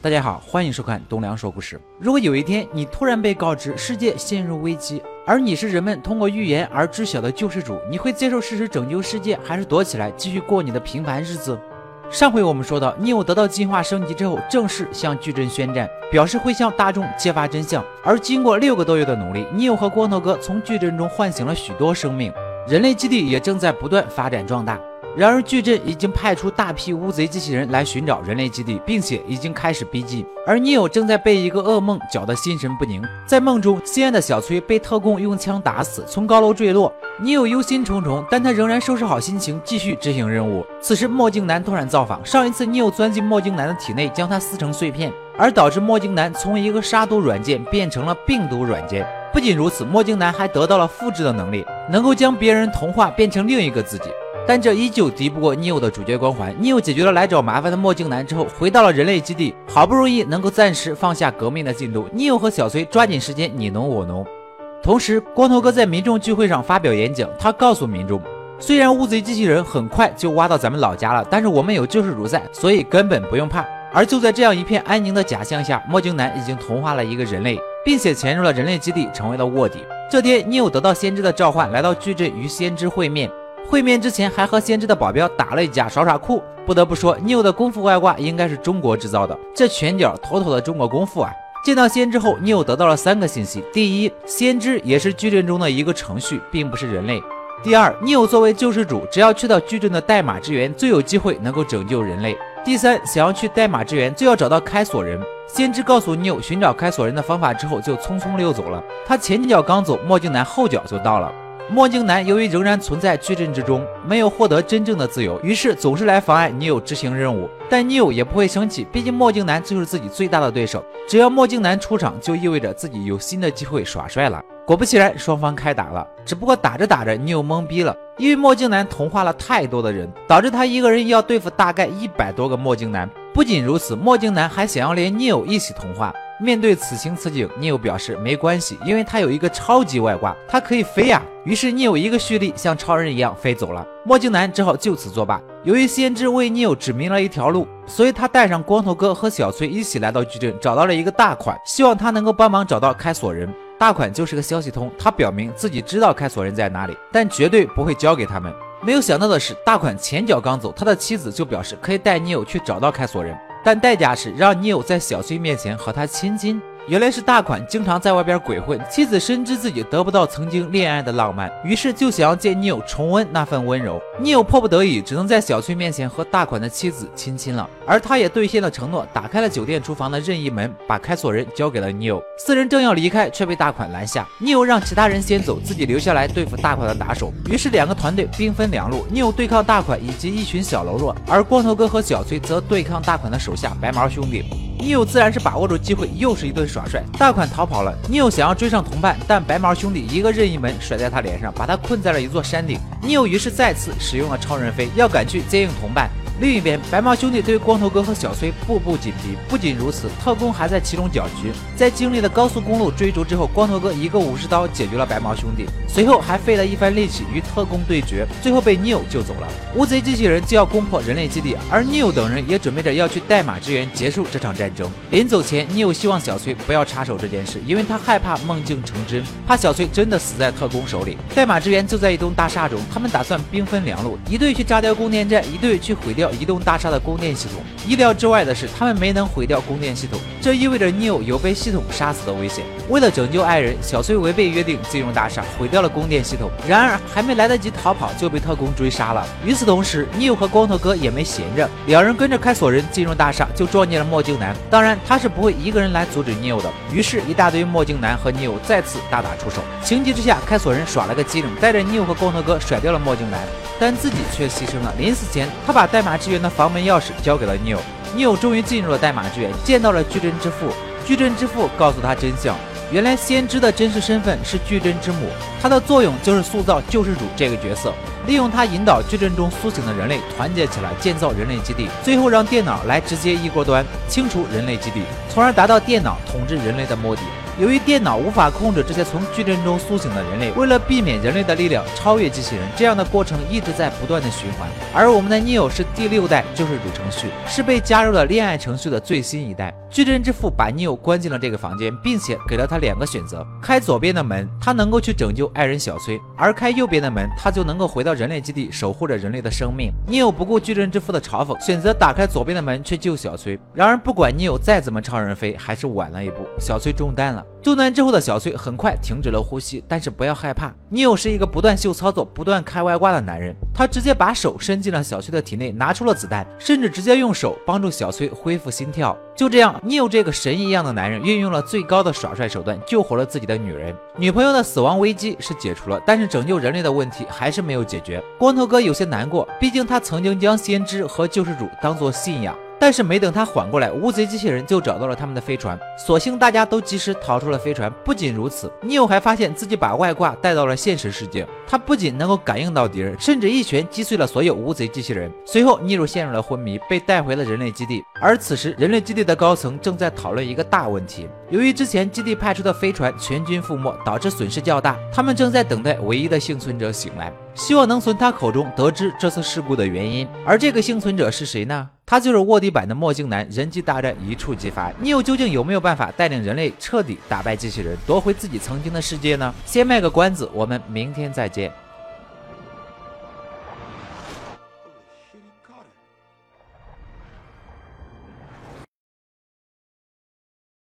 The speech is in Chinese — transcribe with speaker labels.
Speaker 1: 大家好，欢迎收看东梁说故事。如果有一天你突然被告知世界陷入危机，而你是人们通过预言而知晓的救世主，你会接受事实拯救世界，还是躲起来继续过你的平凡日子？上回我们说到，尼欧得到进化升级之后，正式向矩阵宣战，表示会向大众揭发真相。而经过六个多月的努力，尼欧和光头哥从矩阵中唤醒了许多生命，人类基地也正在不断发展壮大。然而，矩阵已经派出大批乌贼机器人来寻找人类基地，并且已经开始逼近。而尼欧正在被一个噩梦搅得心神不宁。在梦中，心爱的小崔被特工用枪打死，从高楼坠落。尼欧忧心忡忡，但他仍然收拾好心情，继续执行任务。此时，墨镜男突然造访。上一次，尼欧钻进墨镜男的体内，将他撕成碎片，而导致墨镜男从一个杀毒软件变成了病毒软件。不仅如此，墨镜男还得到了复制的能力，能够将别人同化，变成另一个自己。但这依旧敌不过尼欧的主角光环。尼欧解决了来找麻烦的墨镜男之后，回到了人类基地，好不容易能够暂时放下革命的进度。尼欧和小崔抓紧时间你侬我侬。同时，光头哥在民众聚会上发表演讲，他告诉民众，虽然乌贼机器人很快就挖到咱们老家了，但是我们有救世主在，所以根本不用怕。而就在这样一片安宁的假象下，墨镜男已经同化了一个人类，并且潜入了人类基地，成为了卧底。这天，尼欧得到先知的召唤，来到矩阵与先知会面。会面之前还和先知的保镖打了一架，耍耍酷。不得不说，尼的功夫外挂应该是中国制造的，这拳脚妥妥的中国功夫啊！见到先知后，尼得到了三个信息：第一，先知也是矩阵中的一个程序，并不是人类；第二，尼作为救世主，只要去到矩阵的代码之源，最有机会能够拯救人类；第三，想要去代码之源，就要找到开锁人。先知告诉尼寻找开锁人的方法之后，就匆匆溜走了。他前脚刚走，墨镜男后脚就到了。墨镜男由于仍然存在矩阵之中，没有获得真正的自由，于是总是来妨碍尼欧执行任务。但尼欧也不会生气，毕竟墨镜男就是自己最大的对手。只要墨镜男出场，就意味着自己有新的机会耍帅了。果不其然，双方开打了。只不过打着打着，尼欧懵逼了，因为墨镜男同化了太多的人，导致他一个人要对付大概一百多个墨镜男。不仅如此，墨镜男还想要连尼欧一起同化。面对此情此景，聂友表示没关系，因为他有一个超级外挂，他可以飞呀。于是聂友一个蓄力，像超人一样飞走了。墨镜男只好就此作罢。由于先知为聂友指明了一条路，所以他带上光头哥和小崔一起来到矩阵，找到了一个大款，希望他能够帮忙找到开锁人。大款就是个消息通，他表明自己知道开锁人在哪里，但绝对不会交给他们。没有想到的是，大款前脚刚走，他的妻子就表示可以带聂友去找到开锁人。但代价是让尼欧在小崔面前和他亲亲。原来是大款经常在外边鬼混，妻子深知自己得不到曾经恋爱的浪漫，于是就想要借女友重温那份温柔。女友迫不得已，只能在小崔面前和大款的妻子亲亲了。而他也兑现了承诺，打开了酒店厨房的任意门，把开锁人交给了女友。四人正要离开，却被大款拦下。女友让其他人先走，自己留下来对付大款的打手。于是两个团队兵分两路，女友对抗大款以及一群小喽啰，而光头哥和小崔则对抗大款的手下白毛兄弟。尼欧自然是把握住机会，又是一顿耍帅。大款逃跑了，尼欧想要追上同伴，但白毛兄弟一个任意门甩在他脸上，把他困在了一座山顶。尼欧于是再次使用了超人飞，要赶去接应同伴。另一边，白毛兄弟对光头哥和小崔步步紧逼。不仅如此，特工还在其中搅局。在经历了高速公路追逐之后，光头哥一个武士刀解决了白毛兄弟，随后还费了一番力气与特工对决，最后被 Neo 救走了。乌贼机器人就要攻破人类基地，而 Neo 等人也准备着要去代码支援，结束这场战争。临走前，Neo 希望小崔不要插手这件事，因为他害怕梦境成真，怕小崔真的死在特工手里。代码支援就在一栋大厦中，他们打算兵分两路，一队去炸掉供电站，一队去毁掉。移动大厦的供电系统，意料之外的是，他们没能毁掉供电系统，这意味着 Neo 有被系统杀死的危险。为了拯救爱人，小崔违背约定进入大厦，毁掉了供电系统。然而，还没来得及逃跑，就被特工追杀了。与此同时，Neo 和光头哥也没闲着，两人跟着开锁人进入大厦，就撞见了墨镜男。当然，他是不会一个人来阻止 Neo 的。于是，一大堆墨镜男和 Neo 再次大打出手。情急之下，开锁人耍了个机灵，带着 Neo 和光头哥甩掉了墨镜男，但自己却牺牲了。临死前，他把代码。支援的房门钥匙交给了 Neo。Neo 终于进入了代码支援，见到了矩阵之父。矩阵之父告诉他真相：原来先知的真实身份是矩阵之母，他的作用就是塑造救世主这个角色，利用他引导矩阵中苏醒的人类团结起来，建造人类基地，最后让电脑来直接一锅端，清除人类基地，从而达到电脑统治人类的目的。由于电脑无法控制这些从矩阵中苏醒的人类，为了避免人类的力量超越机器人，这样的过程一直在不断的循环。而我们的 Neo 是第六代救世主程序，是被加入了恋爱程序的最新一代。矩阵之父把 Neo 关进了这个房间，并且给了他两个选择：开左边的门，他能够去拯救爱人小崔；而开右边的门，他就能够回到人类基地，守护着人类的生命。Neo 不顾矩阵之父的嘲讽，选择打开左边的门去救小崔。然而，不管 Neo 再怎么超人飞，还是晚了一步，小崔中弹了。救难之后的小崔很快停止了呼吸，但是不要害怕，Neo 是一个不断秀操作、不断开外挂的男人。他直接把手伸进了小崔的体内，拿出了子弹，甚至直接用手帮助小崔恢复心跳。就这样，Neo 这个神一样的男人运用了最高的耍帅手段，救活了自己的女人。女朋友的死亡危机是解除了，但是拯救人类的问题还是没有解决。光头哥有些难过，毕竟他曾经将先知和救世主当做信仰。但是没等他缓过来，乌贼机器人就找到了他们的飞船。所幸大家都及时逃出了飞船。不仅如此，尼欧还发现自己把外挂带到了现实世界。他不仅能够感应到敌人，甚至一拳击碎了所有乌贼机器人。随后，尼欧陷入了昏迷，被带回了人类基地。而此时，人类基地的高层正在讨论一个大问题：由于之前基地派出的飞船全军覆没，导致损失较大，他们正在等待唯一的幸存者醒来，希望能从他口中得知这次事故的原因。而这个幸存者是谁呢？他就是卧底版的墨镜男，人机大战一触即发。你又究竟有没有办法带领人类彻底打败机器人，夺回自己曾经的世界呢？先卖个关子，我们明天再见。